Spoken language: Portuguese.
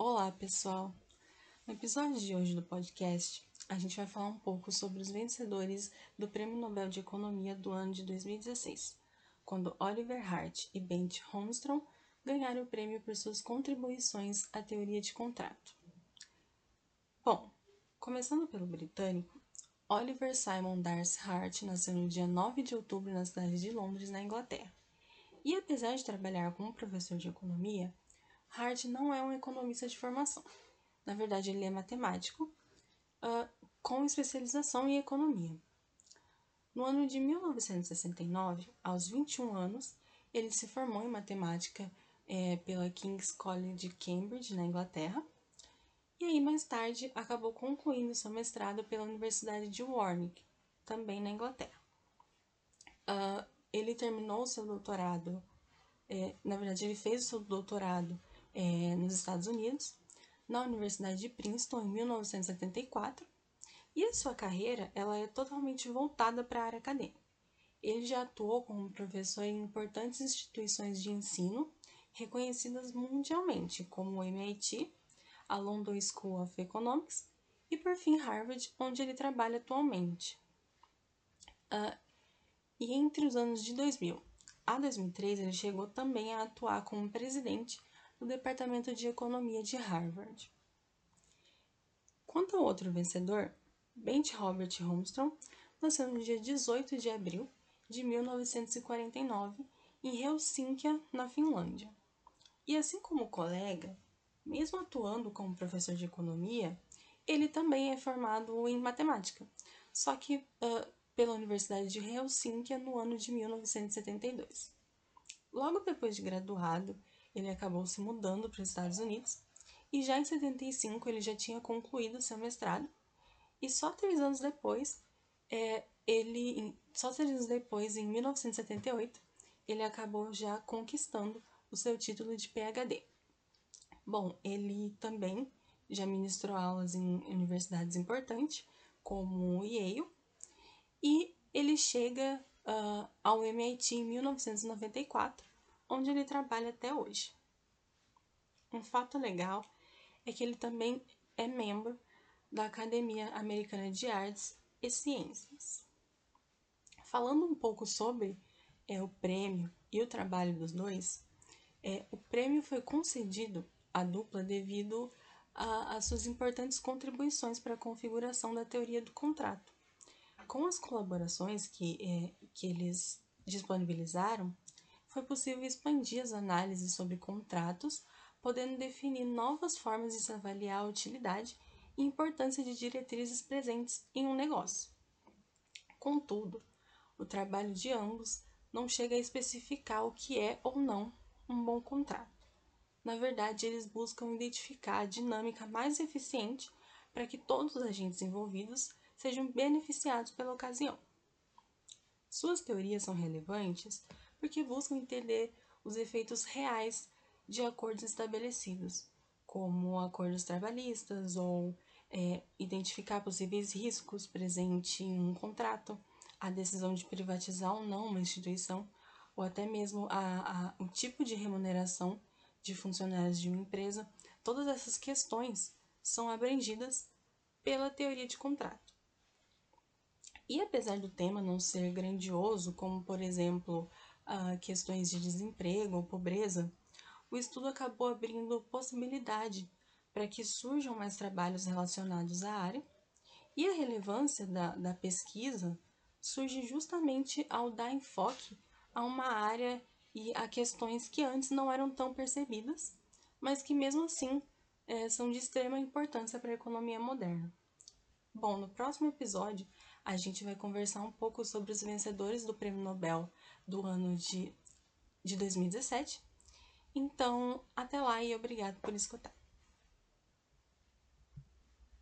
Olá, pessoal! No episódio de hoje do podcast, a gente vai falar um pouco sobre os vencedores do Prêmio Nobel de Economia do ano de 2016, quando Oliver Hart e Bengt Holmström ganharam o prêmio por suas contribuições à teoria de contrato. Bom, começando pelo britânico, Oliver Simon Darcy Hart nasceu no dia 9 de outubro na cidade de Londres, na Inglaterra. E apesar de trabalhar como professor de economia, Hart não é um economista de formação. Na verdade, ele é matemático uh, com especialização em economia. No ano de 1969, aos 21 anos, ele se formou em matemática é, pela King's College de Cambridge, na Inglaterra, e aí mais tarde acabou concluindo seu mestrado pela Universidade de Warwick, também na Inglaterra. Uh, ele terminou seu doutorado, é, na verdade, ele fez o seu doutorado é, nos Estados Unidos, na Universidade de Princeton, em 1974, e a sua carreira ela é totalmente voltada para a área acadêmica. Ele já atuou como professor em importantes instituições de ensino reconhecidas mundialmente, como o MIT, a London School of Economics e, por fim, Harvard, onde ele trabalha atualmente. Uh, e entre os anos de 2000 a 2003, ele chegou também a atuar como presidente do Departamento de Economia de Harvard. Quanto ao outro vencedor, Bengt Robert Holmström nasceu no dia 18 de abril de 1949 em Helsínquia, na Finlândia. E assim como o colega, mesmo atuando como professor de economia, ele também é formado em matemática, só que uh, pela Universidade de Helsínquia no ano de 1972. Logo depois de graduado, ele acabou se mudando para os Estados Unidos e já em 75 ele já tinha concluído seu mestrado e só três anos depois, é, ele, só três anos depois, em 1978, ele acabou já conquistando o seu título de PhD. Bom, ele também já ministrou aulas em universidades importantes, como Yale, e ele chega uh, ao MIT em 1994, onde ele trabalha até hoje. Um fato legal é que ele também é membro da Academia Americana de Artes e Ciências. Falando um pouco sobre é, o prêmio e o trabalho dos dois, é, o prêmio foi concedido à dupla devido às suas importantes contribuições para a configuração da teoria do contrato. Com as colaborações que, é, que eles disponibilizaram, foi possível expandir as análises sobre contratos, podendo definir novas formas de se avaliar a utilidade e importância de diretrizes presentes em um negócio. Contudo, o trabalho de ambos não chega a especificar o que é ou não um bom contrato. Na verdade, eles buscam identificar a dinâmica mais eficiente para que todos os agentes envolvidos sejam beneficiados pela ocasião. Suas teorias são relevantes porque buscam entender os efeitos reais de acordos estabelecidos, como acordos trabalhistas ou é, identificar possíveis riscos presentes em um contrato, a decisão de privatizar ou não uma instituição, ou até mesmo a, a, o tipo de remuneração de funcionários de uma empresa. Todas essas questões são abrangidas pela teoria de contrato. E apesar do tema não ser grandioso, como por exemplo uh, questões de desemprego ou pobreza, o estudo acabou abrindo possibilidade para que surjam mais trabalhos relacionados à área, e a relevância da, da pesquisa surge justamente ao dar enfoque a uma área e a questões que antes não eram tão percebidas, mas que mesmo assim é, são de extrema importância para a economia moderna. Bom, no próximo episódio a gente vai conversar um pouco sobre os vencedores do Prêmio Nobel do ano de, de 2017. Então, até lá e obrigado por escutar.